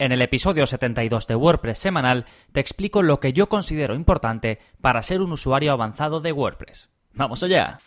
En el episodio 72 de WordPress semanal te explico lo que yo considero importante para ser un usuario avanzado de WordPress. ¡Vamos allá!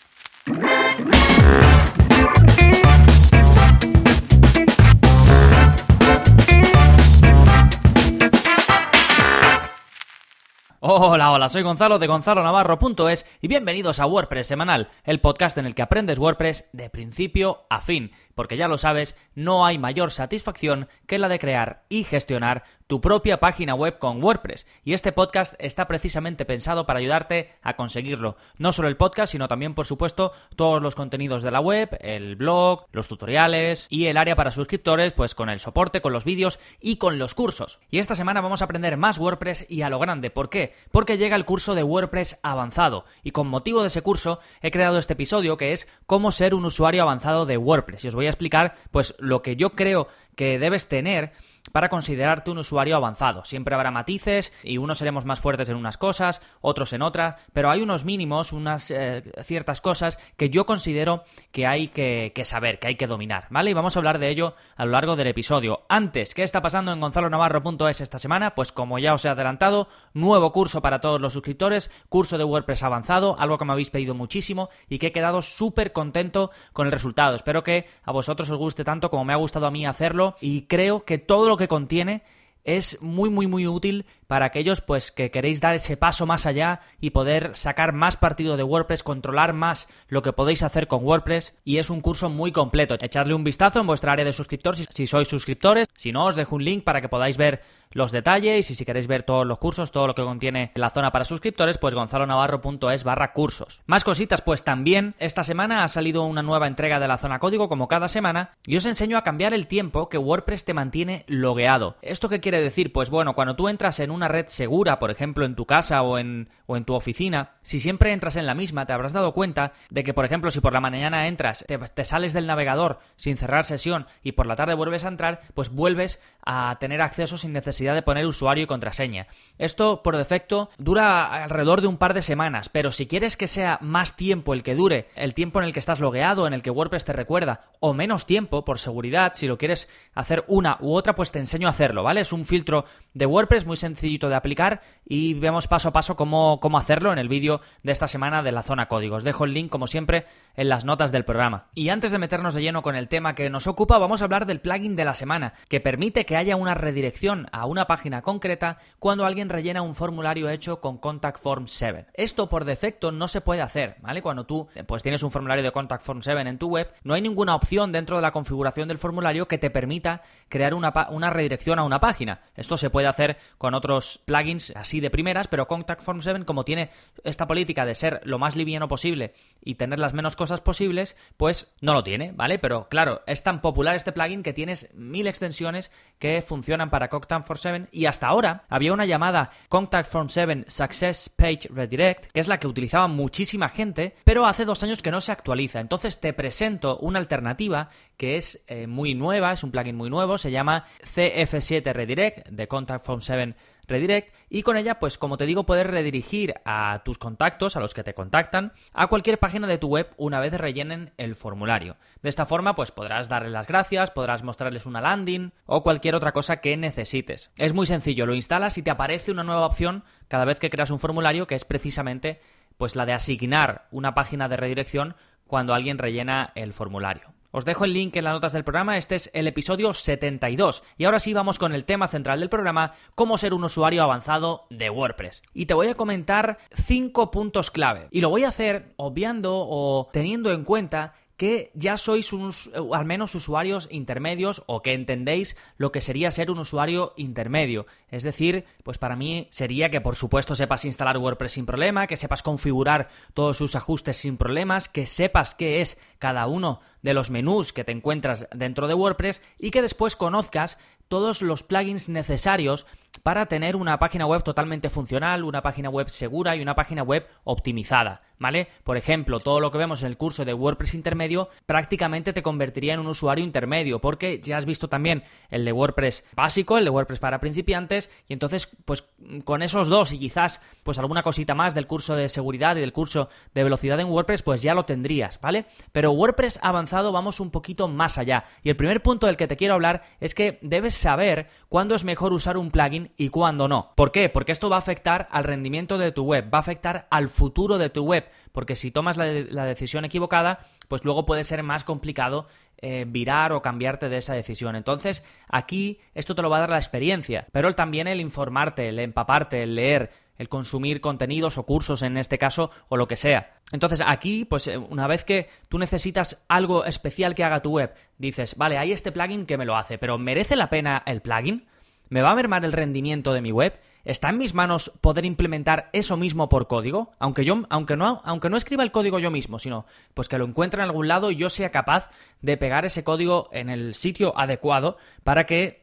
Hola, hola, soy Gonzalo de gonzalonavarro.es y bienvenidos a WordPress Semanal, el podcast en el que aprendes WordPress de principio a fin porque ya lo sabes, no hay mayor satisfacción que la de crear y gestionar tu propia página web con WordPress. Y este podcast está precisamente pensado para ayudarte a conseguirlo. No solo el podcast, sino también, por supuesto, todos los contenidos de la web, el blog, los tutoriales y el área para suscriptores, pues con el soporte, con los vídeos y con los cursos. Y esta semana vamos a aprender más WordPress y a lo grande. ¿Por qué? Porque llega el curso de WordPress avanzado. Y con motivo de ese curso he creado este episodio que es cómo ser un usuario avanzado de WordPress. Os a explicar pues lo que yo creo que debes tener para considerarte un usuario avanzado. Siempre habrá matices y unos seremos más fuertes en unas cosas, otros en otras, pero hay unos mínimos, unas eh, ciertas cosas que yo considero que hay que, saber, que hay que dominar, ¿vale? Y vamos a hablar de ello a lo largo del episodio. Antes, ¿qué está pasando en gonzalonavarro.es esta semana? Pues como ya os he adelantado, nuevo curso para todos los suscriptores, curso de WordPress avanzado, algo que me habéis pedido muchísimo y que he quedado súper contento con el resultado. Espero que a vosotros os guste tanto como me ha gustado a mí hacerlo y creo que todo lo que contiene es muy muy muy útil para aquellos pues que queréis dar ese paso más allá y poder sacar más partido de WordPress, controlar más lo que podéis hacer con WordPress y es un curso muy completo. Echadle un vistazo en vuestra área de suscriptores si sois suscriptores, si no os dejo un link para que podáis ver los detalles y si queréis ver todos los cursos, todo lo que contiene la zona para suscriptores, pues gonzalonavarro.es barra cursos. Más cositas, pues también esta semana ha salido una nueva entrega de la zona código como cada semana y os enseño a cambiar el tiempo que WordPress te mantiene logueado. ¿Esto qué quiere decir? Pues bueno, cuando tú entras en una red segura, por ejemplo en tu casa o en, o en tu oficina, si siempre entras en la misma, te habrás dado cuenta de que, por ejemplo, si por la mañana entras, te, te sales del navegador sin cerrar sesión y por la tarde vuelves a entrar, pues vuelves a tener acceso sin necesidad de poner usuario y contraseña. Esto, por defecto, dura alrededor de un par de semanas, pero si quieres que sea más tiempo el que dure, el tiempo en el que estás logueado, en el que WordPress te recuerda, o menos tiempo, por seguridad, si lo quieres hacer una u otra, pues te enseño a hacerlo, ¿vale? Es un filtro de WordPress muy sencillito de aplicar y vemos paso a paso cómo, cómo hacerlo en el vídeo de esta semana de la zona códigos. Dejo el link, como siempre, en las notas del programa. Y antes de meternos de lleno con el tema que nos ocupa, vamos a hablar del plugin de la semana, que permite que haya una redirección a una página concreta cuando alguien rellena un formulario hecho con Contact Form 7. Esto por defecto no se puede hacer, ¿vale? Cuando tú pues tienes un formulario de Contact Form 7 en tu web, no hay ninguna opción dentro de la configuración del formulario que te permita crear una, una redirección a una página. Esto se puede hacer con otros plugins así de primeras, pero Contact Form 7 como tiene esta política de ser lo más liviano posible y tener las menos cosas posibles, pues no lo tiene, ¿vale? Pero claro, es tan popular este plugin que tienes mil extensiones que funcionan para Contact Form 7 y hasta ahora había una llamada Contact Form 7 Success Page Redirect, que es la que utilizaba muchísima gente, pero hace dos años que no se actualiza. Entonces te presento una alternativa que es eh, muy nueva, es un plugin muy nuevo, se llama CF7 Redirect de Contact Form 7 Redirect y con ella, pues como te digo, puedes redirigir a tus contactos, a los que te contactan, a cualquier página de tu web una vez rellenen el formulario. De esta forma, pues podrás darles las gracias, podrás mostrarles una landing o cualquier otra cosa que necesites. Es muy sencillo, lo instalas y te aparece una nueva opción cada vez que creas un formulario que es precisamente pues la de asignar una página de redirección cuando alguien rellena el formulario. Os dejo el link en las notas del programa, este es el episodio 72. Y ahora sí vamos con el tema central del programa, cómo ser un usuario avanzado de WordPress. Y te voy a comentar 5 puntos clave. Y lo voy a hacer obviando o teniendo en cuenta que ya sois unos, eh, al menos usuarios intermedios o que entendéis lo que sería ser un usuario intermedio. Es decir, pues para mí sería que por supuesto sepas instalar WordPress sin problema, que sepas configurar todos sus ajustes sin problemas, que sepas qué es cada uno de los menús que te encuentras dentro de WordPress y que después conozcas todos los plugins necesarios para tener una página web totalmente funcional, una página web segura y una página web optimizada. ¿vale? Por ejemplo, todo lo que vemos en el curso de WordPress intermedio prácticamente te convertiría en un usuario intermedio, porque ya has visto también el de WordPress básico, el de WordPress para principiantes, y entonces, pues con esos dos y quizás pues alguna cosita más del curso de seguridad y del curso de velocidad en WordPress, pues ya lo tendrías, ¿vale? Pero WordPress avanzado vamos un poquito más allá. Y el primer punto del que te quiero hablar es que debes saber cuándo es mejor usar un plugin y cuándo no. ¿Por qué? Porque esto va a afectar al rendimiento de tu web, va a afectar al futuro de tu web, porque si tomas la, decisión equivocada, pues luego puede ser más complicado eh, virar o cambiarte de esa decisión. Entonces, aquí esto te lo va a dar la experiencia, pero también el informarte, el empaparte, el leer, el consumir contenidos o cursos en este caso o lo que sea. Entonces aquí, pues eh, una vez que tú necesitas algo especial que haga tu web, dices, vale, hay este plugin que me lo hace, pero ¿merece la pena el plugin? ¿Me va a mermar el rendimiento de mi web? ¿Está en mis manos poder implementar eso mismo por código? Aunque yo, aunque no, aunque no escriba el código yo mismo, sino pues que lo encuentre en algún lado y yo sea capaz de pegar ese código en el sitio adecuado para que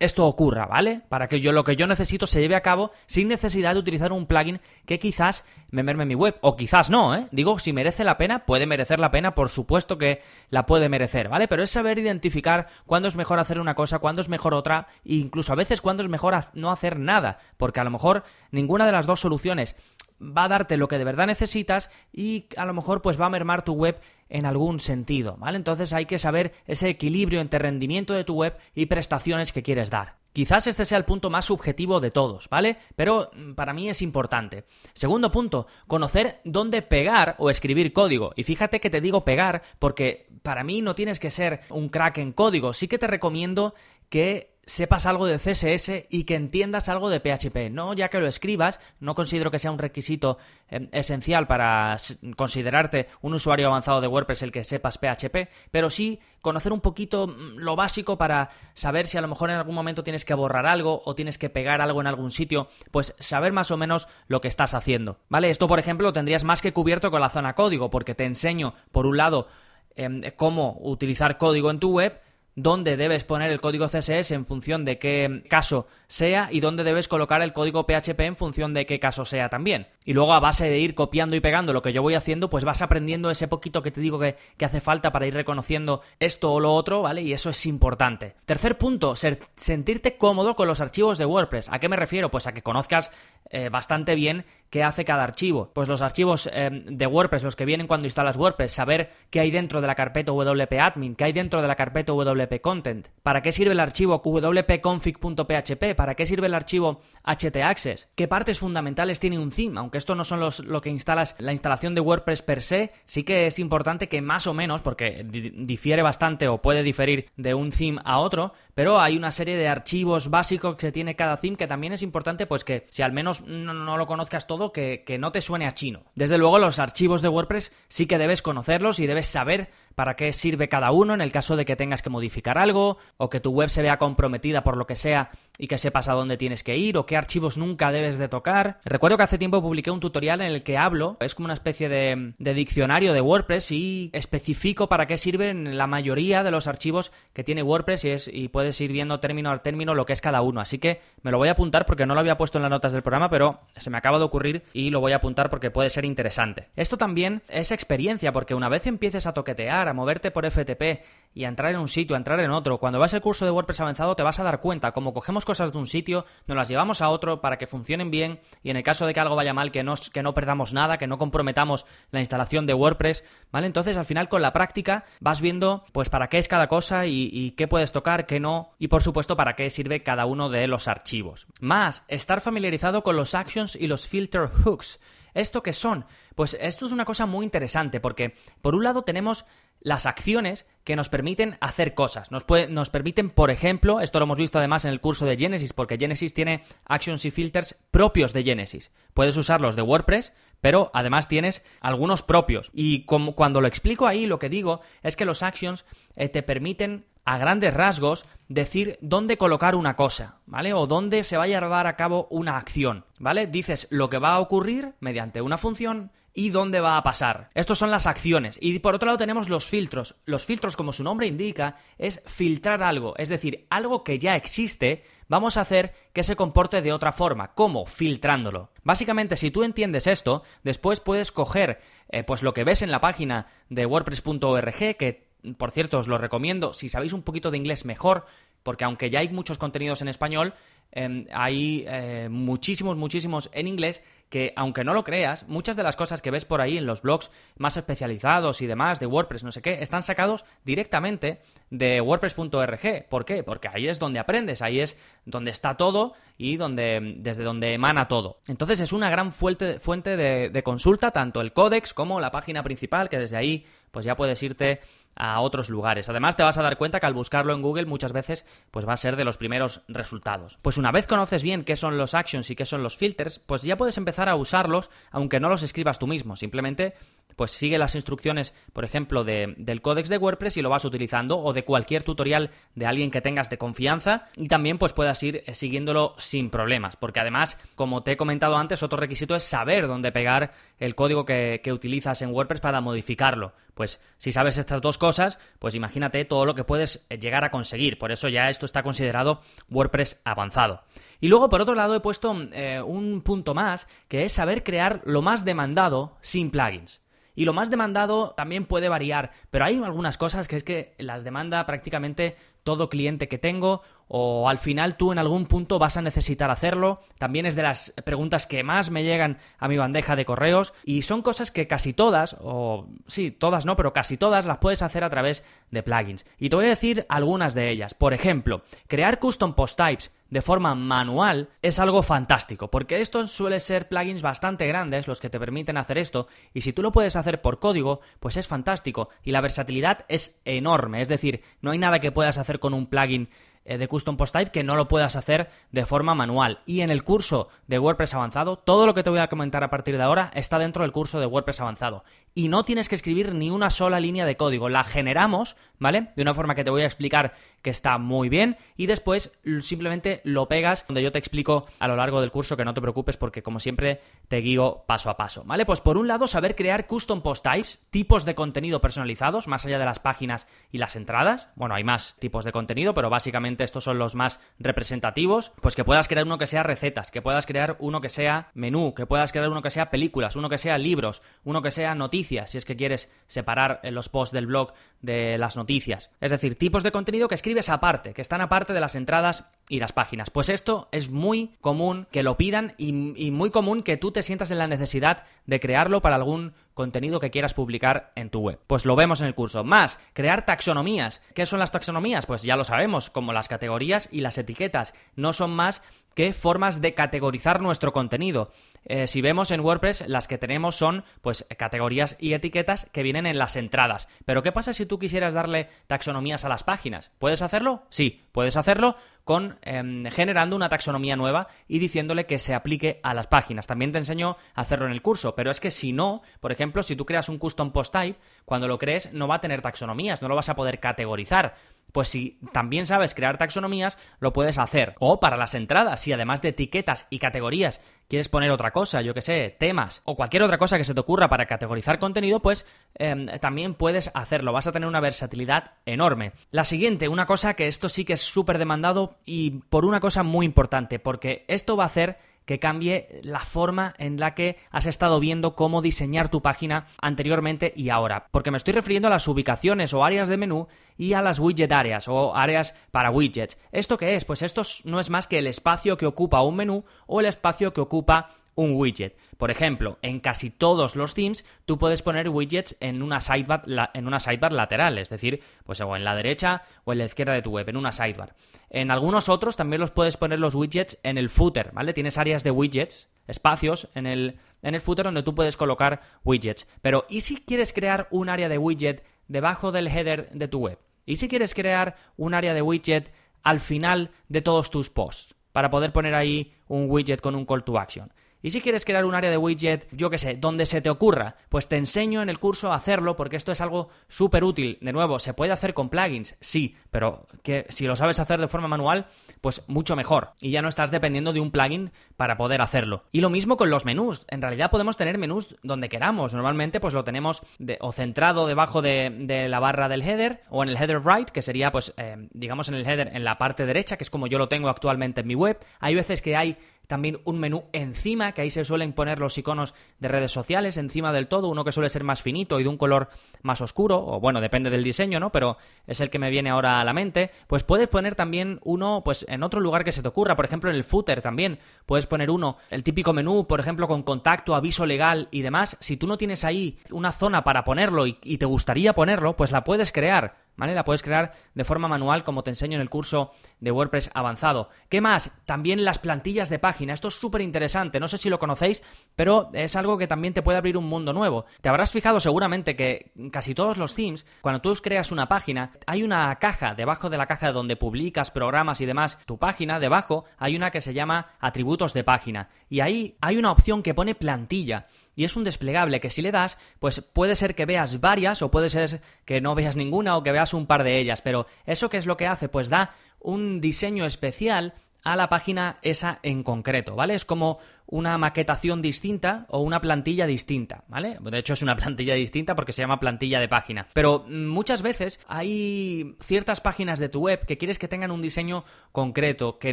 esto ocurra, ¿vale? Para que yo lo que yo necesito se lleve a cabo sin necesidad de utilizar un plugin que quizás me merme mi web, o quizás no, ¿eh? Digo, si merece la pena, puede merecer la pena, por supuesto que la puede merecer, ¿vale? Pero es saber identificar cuándo es mejor hacer una cosa, cuándo es mejor otra, e incluso a veces cuándo es mejor no hacer nada, porque a lo mejor ninguna de las dos soluciones va a darte lo que de verdad necesitas y a lo mejor pues va a mermar tu web en algún sentido, ¿vale? Entonces hay que saber ese equilibrio entre rendimiento de tu web y prestaciones que quieres dar. Quizás este sea el punto más subjetivo de todos, ¿vale? Pero mm, para mí es importante. Segundo punto, conocer dónde pegar o escribir código. Y fíjate que te digo pegar porque para mí no tienes que ser un crack en código. Sí que te recomiendo que sepas algo de CSS y que entiendas algo de PHP. No ya que lo escribas, no considero que sea un requisito em, esencial para considerarte un usuario avanzado de WordPress el que sepas PHP, pero sí conocer un poquito mm, lo básico para saber si a lo mejor en algún momento tienes que borrar algo o tienes que pegar algo en algún sitio, pues saber más o menos lo que estás haciendo. ¿Vale? Esto, por ejemplo, lo tendrías más que cubierto con la zona código, porque te enseño, por un lado, em, cómo utilizar código en tu web, dónde debes poner el código CSS en función de qué caso sea y dónde debes colocar el código PHP en función de qué caso sea también. Y luego a base de ir copiando y pegando lo que yo voy haciendo, pues vas aprendiendo ese poquito que te digo que, hace falta para ir reconociendo esto o lo otro, ¿vale? Y eso es importante. Tercer punto, sentirte cómodo con los archivos de WordPress. ¿A qué me refiero? Pues a que conozcas eh, bastante bien qué hace cada archivo. Pues los archivos eh, de WordPress, los que vienen cuando instalas WordPress, saber qué hay dentro de la carpeta WP Admin, qué hay dentro de la carpeta WP Content, para qué sirve el archivo wp-config.php, para qué sirve el archivo htaccess, qué partes fundamentales tiene un theme, aunque esto no son los, lo que instalas, la instalación de WordPress per se, sí que es importante que más o menos, porque difiere bastante o puede diferir de un theme a otro, pero hay una serie de archivos básicos que tiene cada theme que también es importante, pues que si al menos no, lo conozcas todo, que, que no te suene a chino. Desde luego, los archivos de WordPress sí que debes conocerlos y debes saber para qué sirve cada uno en el caso de que tengas que modificar algo o que tu web se vea comprometida por lo que sea y que sepas a dónde tienes que ir o qué archivos nunca debes de tocar. Recuerdo que hace tiempo publiqué un tutorial en el que hablo, es como una especie de, diccionario de WordPress y especifico para qué sirven la mayoría de los archivos que tiene WordPress y, es, y puedes ir viendo término a término lo que es cada uno. Así que me lo voy a apuntar porque no lo había puesto en las notas del programa, pero se me acaba de ocurrir y lo voy a apuntar porque puede ser interesante. Esto también es experiencia porque una vez empieces a toquetear, a moverte por FTP y a entrar en un sitio, a entrar en otro, cuando vas al curso de WordPress avanzado te vas a dar cuenta, como cogemos cosas de un sitio, nos las llevamos a otro para que funcionen bien y en el caso de que algo vaya mal, que no, que no perdamos nada, que no comprometamos la instalación de WordPress, ¿vale? Entonces al final con la práctica vas viendo pues para qué es cada cosa y, y qué puedes tocar, qué no y por supuesto para qué sirve cada uno de los archivos. Más, estar familiarizado con los actions y los filter hooks. ¿Esto qué son? Pues esto es una cosa muy interesante porque por un lado tenemos las acciones que nos permiten hacer cosas. Nos, nos, permiten, por ejemplo, esto lo hemos visto además en el curso de Genesis, porque Genesis tiene actions y filters propios de Genesis. Puedes usarlos de WordPress, pero además tienes algunos propios. Y como, cuando lo explico ahí, lo que digo es que los actions eh, te permiten a grandes rasgos decir dónde colocar una cosa, ¿vale? O dónde se va a llevar a cabo una acción, ¿vale? Dices lo que va a ocurrir mediante una función y dónde va a pasar. Estos son las acciones. Y por otro lado tenemos los filtros. Los filtros, como su nombre indica, es filtrar algo, es decir, algo que ya existe, vamos a hacer que se comporte de otra forma. ¿Cómo? Filtrándolo. Básicamente, si tú entiendes esto, después puedes coger eh, pues lo que ves en la página de wordpress.org, que por cierto os lo recomiendo, si sabéis un poquito de inglés mejor, porque aunque ya hay muchos contenidos en español, em, hay eh, muchísimos, muchísimos en inglés que, aunque no lo creas, muchas de las cosas que ves por ahí en los blogs más especializados y demás de WordPress, no sé qué, están sacados directamente de WordPress.org. ¿Por qué? Porque ahí es donde aprendes, ahí es donde está todo y donde, desde donde emana todo. Entonces es una gran fuente, fuente de, de consulta, tanto el códex como la página principal, que desde ahí pues ya puedes irte a otros lugares. Además, te vas a dar cuenta que al buscarlo en Google muchas veces pues va a ser de los primeros resultados. Pues una vez conoces bien qué son los actions y qué son los filters, pues ya puedes empezar a usarlos aunque no los escribas tú mismo. Simplemente pues sigue las instrucciones, por ejemplo, del códex de WordPress y lo vas utilizando o de cualquier tutorial de alguien que tengas de confianza y también pues puedas ir eh, siguiéndolo sin problemas, porque además, como te he comentado antes, otro requisito es saber dónde pegar el código que, que utilizas en WordPress para modificarlo. Pues si sabes estas dos cosas, pues imagínate todo lo que puedes eh, llegar a conseguir. Por eso ya esto está considerado WordPress avanzado. Y luego, por otro lado, he puesto eh, un punto más, que es saber crear lo más demandado sin plugins. Y lo más demandado también puede variar, pero hay algunas cosas que es que las demanda prácticamente todo cliente que tengo o al final tú en algún punto vas a necesitar hacerlo. También es de las preguntas que más me llegan a mi bandeja de correos y son cosas que casi todas, o sí, todas no, pero casi todas las puedes hacer a través de plugins. Y te voy a decir algunas de ellas. Por ejemplo, crear custom post types de forma manual es algo fantástico, porque estos suelen ser plugins bastante grandes los que te permiten hacer esto, y si tú lo puedes hacer por código, pues es fantástico, y la versatilidad es enorme, es decir, no hay nada que puedas hacer con un plugin eh, de Custom Post Type que no lo puedas hacer de forma manual. Y en el curso de WordPress avanzado, todo lo que te voy a comentar a partir de ahora está dentro del curso de WordPress avanzado. Y no tienes que escribir ni una sola línea de código. La generamos, ¿vale? De una forma que te voy a explicar que está muy bien. Y después simplemente lo pegas donde yo te explico a lo largo del curso que no te preocupes porque como siempre te guío paso a paso, ¿vale? Pues por un lado, saber crear custom post types, tipos de contenido personalizados, más allá de las páginas y las entradas. Bueno, hay más tipos de contenido, pero básicamente estos son los más representativos, pues que puedas crear uno que sea recetas, que puedas crear uno que sea menú, que puedas crear uno que sea películas, uno que sea libros, uno que sea noticias, si es que quieres separar los posts del blog de las noticias. Es decir, tipos de contenido que escribes aparte, que están aparte de las entradas y las páginas. Pues esto es muy común que lo pidan y, muy común que tú te sientas en la necesidad de crearlo para algún contenido que quieras publicar en tu web. Pues lo vemos en el curso. Más, crear taxonomías. ¿Qué son las taxonomías? Pues ya lo sabemos, como las categorías y las etiquetas. No son más que formas de categorizar nuestro contenido. Eh, si vemos en WordPress, las que tenemos son pues categorías y etiquetas que vienen en las entradas. Pero ¿qué pasa si tú quisieras darle taxonomías a las páginas? ¿Puedes hacerlo? Sí, puedes hacerlo con em, generando una taxonomía nueva y diciéndole que se aplique a las páginas. También te enseño a hacerlo en el curso, pero es que si no, por ejemplo, si tú creas un custom post type, cuando lo crees no va a tener taxonomías, no lo vas a poder categorizar pues si también sabes crear taxonomías, lo puedes hacer. O para las entradas, si además de etiquetas y categorías quieres poner otra cosa, yo que sé, temas o cualquier otra cosa que se te ocurra para categorizar contenido, pues em, también puedes hacerlo. Vas a tener una versatilidad enorme. La siguiente, una cosa que esto sí que es súper demandado y por una cosa muy importante, porque esto va a hacer que cambie la forma en la que has estado viendo cómo diseñar tu página anteriormente y ahora. Porque me estoy refiriendo a las ubicaciones o áreas de menú y a las widget áreas o áreas para widgets. ¿Esto qué es? Pues esto no es más que el espacio que ocupa un menú o el espacio que ocupa un widget. Por ejemplo, en casi todos los themes tú puedes poner widgets en una sidebar, en una sidebar lateral, es decir, pues en la derecha o en la izquierda de tu web, en una sidebar. En algunos otros también los puedes poner los widgets en el footer, ¿vale? Tienes áreas de widgets, espacios en el, en el footer donde tú puedes colocar widgets. Pero ¿y si quieres crear un área de widget debajo del header de tu web? ¿Y si quieres crear un área de widget al final de todos tus posts? Para poder poner ahí un widget con un call to action. Y si quieres crear un área de widget, yo qué sé, donde se te ocurra, pues te enseño en el curso a hacerlo porque esto es algo súper útil. De nuevo, ¿se puede hacer con plugins? Sí, pero que si lo sabes hacer de forma manual, pues mucho mejor. Y ya no estás dependiendo de un plugin para poder hacerlo. Y lo mismo con los menús. En realidad podemos tener menús donde queramos. Normalmente pues lo tenemos o centrado debajo de, la barra del header o en el header right, que sería pues eh, digamos en el header en la parte derecha, que es como yo lo tengo actualmente en mi web. Hay veces que hay también un menú encima, que ahí se suelen poner los iconos de redes sociales encima del todo, uno que suele ser más finito y de un color más oscuro, o bueno, depende del diseño, ¿no? Pero es el que me viene ahora a la mente. Pues puedes poner también uno, pues en otro lugar que se te ocurra, por ejemplo en el footer también, puedes poner uno, el típico menú, por ejemplo, con contacto, aviso legal y demás. Si tú no tienes ahí una zona para ponerlo y, y te gustaría ponerlo, pues la puedes crear ¿vale? La puedes crear de forma manual como te enseño en el curso de WordPress avanzado. ¿Qué más? También las plantillas de página. Esto es súper interesante, no sé si lo conocéis, pero es algo que también te puede abrir un mundo nuevo. Te habrás fijado seguramente que casi todos los themes, cuando tú creas una página, hay una caja debajo de la caja donde publicas programas y demás, tu página, debajo hay una que se llama atributos de página. Y ahí hay una opción que pone plantilla y es un desplegable que si le das, pues puede ser que veas varias o puede ser que no veas ninguna o que veas un par de ellas, pero eso qué es lo que hace? Pues da un diseño especial a la página esa en concreto, ¿vale? Es como una maquetación distinta o una plantilla distinta, ¿vale? De hecho es una plantilla distinta porque se llama plantilla de página. Pero muchas veces hay ciertas páginas de tu web que quieres que tengan un diseño concreto, que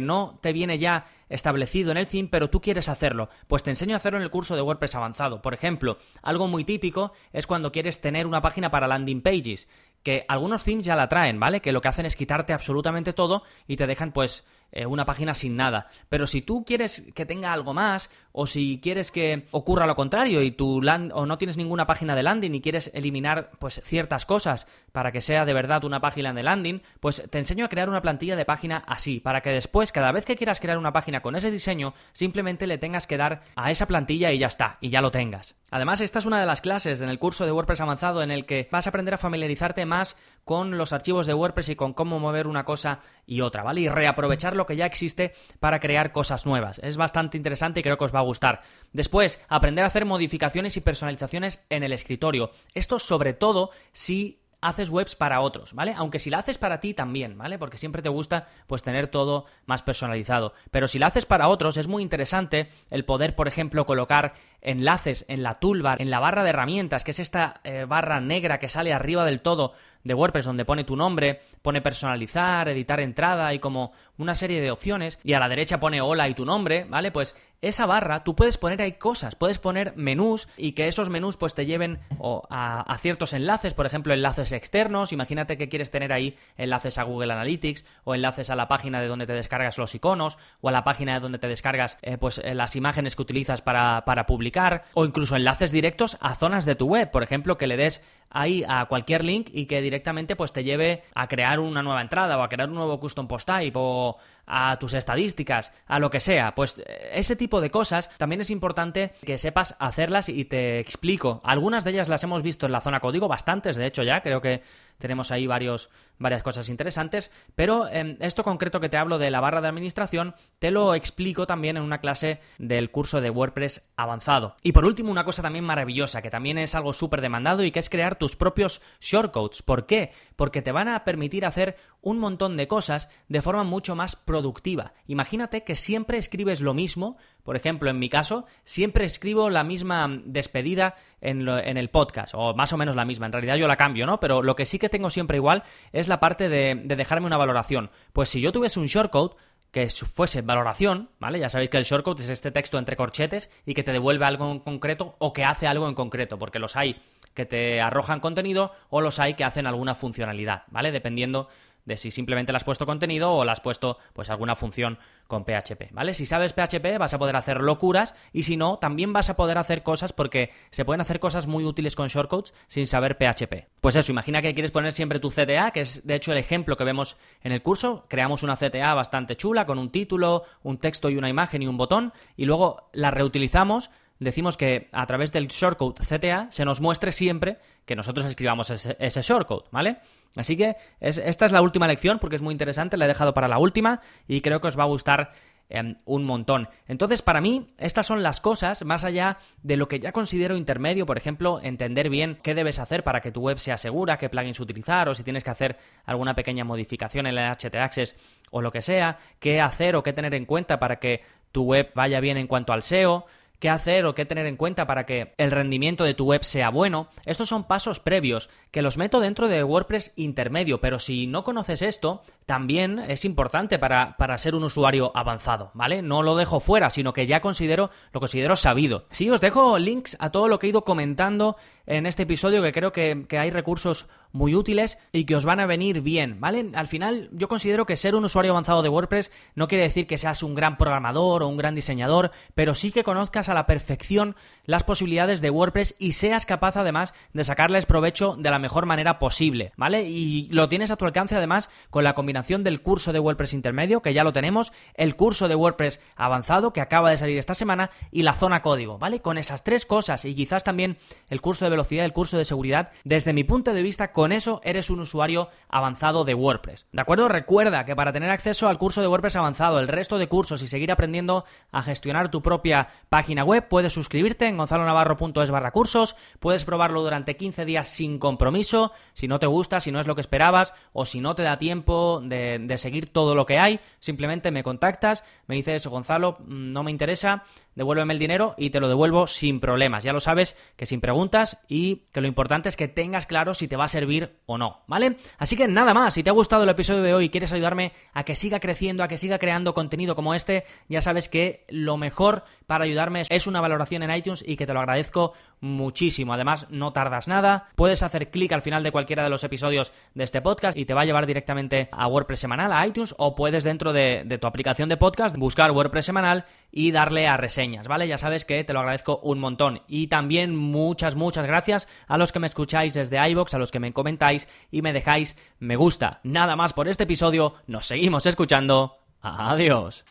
no te viene ya establecido en el theme, pero tú quieres hacerlo. Pues te enseño a hacerlo en el curso de WordPress avanzado. Por ejemplo, algo muy típico es cuando quieres tener una página para landing pages, que algunos themes ya la traen, ¿vale? Que lo que hacen es quitarte absolutamente todo y te dejan pues eh, una página sin nada. Pero si tú quieres que tenga algo más, o si quieres que ocurra lo contrario y tu o no tienes ninguna página de landing y quieres eliminar pues ciertas cosas para que sea de verdad una página de landing, pues te enseño a crear una plantilla de página así, para que después, cada vez que quieras crear una página con ese diseño, simplemente le tengas que dar a esa plantilla y ya está, y ya lo tengas. Además, esta es una de las clases en el curso de WordPress avanzado en el que vas a aprender a familiarizarte más con los archivos de WordPress y con cómo mover una cosa y otra, ¿vale? Y reaprovechar lo que ya existe para crear cosas nuevas. Es bastante interesante y creo que os va a gustar. Después, aprender a hacer modificaciones y personalizaciones en el escritorio. Esto sobre todo si haces webs para otros, ¿vale? Aunque si la haces para ti también, ¿vale? Porque siempre te gusta pues tener todo más personalizado. Pero si la haces para otros es muy interesante el poder, por ejemplo, colocar enlaces en la toolbar, en la barra de herramientas, que es esta eh, barra negra que sale arriba del todo de WordPress donde pone tu nombre, pone personalizar, editar entrada y como una serie de opciones y a la derecha pone hola y tu nombre, ¿vale? Pues esa barra tú puedes poner ahí cosas, puedes poner menús y que esos menús pues te lleven a, a, ciertos enlaces, por ejemplo enlaces externos, imagínate que quieres tener ahí enlaces a Google Analytics o enlaces a la página de donde te descargas los iconos o a la página de donde te descargas eh, pues eh, las imágenes que utilizas para, para publicar o incluso enlaces directos a zonas de tu web, por ejemplo que le des ahí a cualquier link y que directamente pues te lleve a crear una nueva entrada o a crear un nuevo custom post type o a tus estadísticas, a lo que sea. Pues eh, ese tipo de cosas también es importante que sepas hacerlas y te explico. Algunas de ellas las hemos visto en la zona código, bastantes de hecho ya, creo que tenemos ahí varios, varias cosas interesantes, pero em, esto concreto que te hablo de la barra de administración te lo explico también en una clase del curso de WordPress avanzado. Y por último, una cosa también maravillosa, que también es algo súper demandado y que es crear tus propios shortcodes. ¿Por qué? Porque te van a permitir hacer un montón de cosas de forma mucho más productiva. Imagínate que siempre escribes lo mismo, por ejemplo, en mi caso, siempre escribo la misma despedida en, el podcast, o más o menos la misma, en realidad yo la cambio, ¿no? Pero lo que sí que tengo siempre igual es la parte de, de dejarme una valoración. Pues si yo tuviese un shortcode, que fuese valoración, ¿vale? Ya sabéis que el shortcode es este texto entre corchetes y que te devuelve algo en concreto o que hace algo en concreto, porque los hay que te arrojan contenido o los hay que hacen alguna funcionalidad, ¿vale? Dependiendo de si simplemente le has puesto contenido o le has puesto pues alguna función con PHP, ¿vale? Si sabes PHP vas a poder hacer locuras y si no, también vas a poder hacer cosas porque se pueden hacer cosas muy útiles con shortcodes sin saber PHP. Pues eso, imagina que quieres poner siempre tu CTA, que es de hecho el ejemplo que vemos en el curso, creamos una CTA bastante chula con un título, un texto y una imagen y un botón y luego la reutilizamos decimos que a través del shortcode CTA se nos muestre siempre que nosotros escribamos ese, shortcode, ¿vale? Así que esta es la última lección porque es muy interesante, la he dejado para la última y creo que os va a gustar em, un montón. Entonces, para mí, estas son las cosas, más allá de lo que ya considero intermedio, por ejemplo, entender bien qué debes hacer para que tu web sea segura, qué plugins utilizar, o si tienes que hacer alguna pequeña modificación en el HT Access o lo que sea, qué hacer o qué tener en cuenta para que tu web vaya bien en cuanto al SEO, qué hacer o qué tener en cuenta para que el rendimiento de tu web sea bueno. Estos son pasos previos que los meto dentro de WordPress intermedio, pero si no conoces esto, también es importante para, para ser un usuario avanzado, ¿vale? No lo dejo fuera, sino que ya considero, lo considero sabido. Sí, os dejo links a todo lo que he ido comentando en este episodio, que creo que, que hay recursos muy útiles y que os van a venir bien, ¿vale? Al final yo considero que ser un usuario avanzado de WordPress no quiere decir que seas un gran programador o un gran diseñador, pero sí que conozcas a la perfección las posibilidades de WordPress y seas capaz además de sacarles provecho de la mejor manera posible, ¿vale? Y lo tienes a tu alcance además con la combinación del curso de WordPress intermedio, que ya lo tenemos, el curso de WordPress avanzado, que acaba de salir esta semana, y la zona código, ¿vale? Con esas tres cosas y quizás también el curso de velocidad, el curso de seguridad, desde mi punto de vista, con eso eres un usuario avanzado de WordPress. ¿De acuerdo? Recuerda que para tener acceso al curso de WordPress avanzado, el resto de cursos y seguir aprendiendo a gestionar tu propia página web, puedes suscribirte en gonzalonavarro.es barra cursos, puedes probarlo durante 15 días sin compromiso, si no te gusta, si no es lo que esperabas o si no te da tiempo de, de seguir todo lo que hay, simplemente me contactas, me dices, Gonzalo, mm, no me interesa, devuélveme el dinero y te lo devuelvo sin problemas. Ya lo sabes que sin preguntas y que lo importante es que tengas claro si te va a servir o no, ¿vale? Así que nada más, si te ha gustado el episodio de hoy y quieres ayudarme a que siga creciendo, a que siga creando contenido como este, ya sabes que lo mejor para ayudarme es una valoración en iTunes y que te lo agradezco muchísimo. Además, no tardas nada, puedes hacer clic al final de cualquiera de los episodios de este podcast y te va a llevar directamente a WordPress semanal, a iTunes, o puedes dentro de, de tu aplicación de podcast buscar WordPress semanal y darle a ¿vale? Ya sabes que te lo agradezco un montón. Y también muchas, muchas gracias a los que me escucháis desde iBox, a los que me comentáis y me dejáis me gusta. Nada más por este episodio, nos seguimos escuchando. Adiós.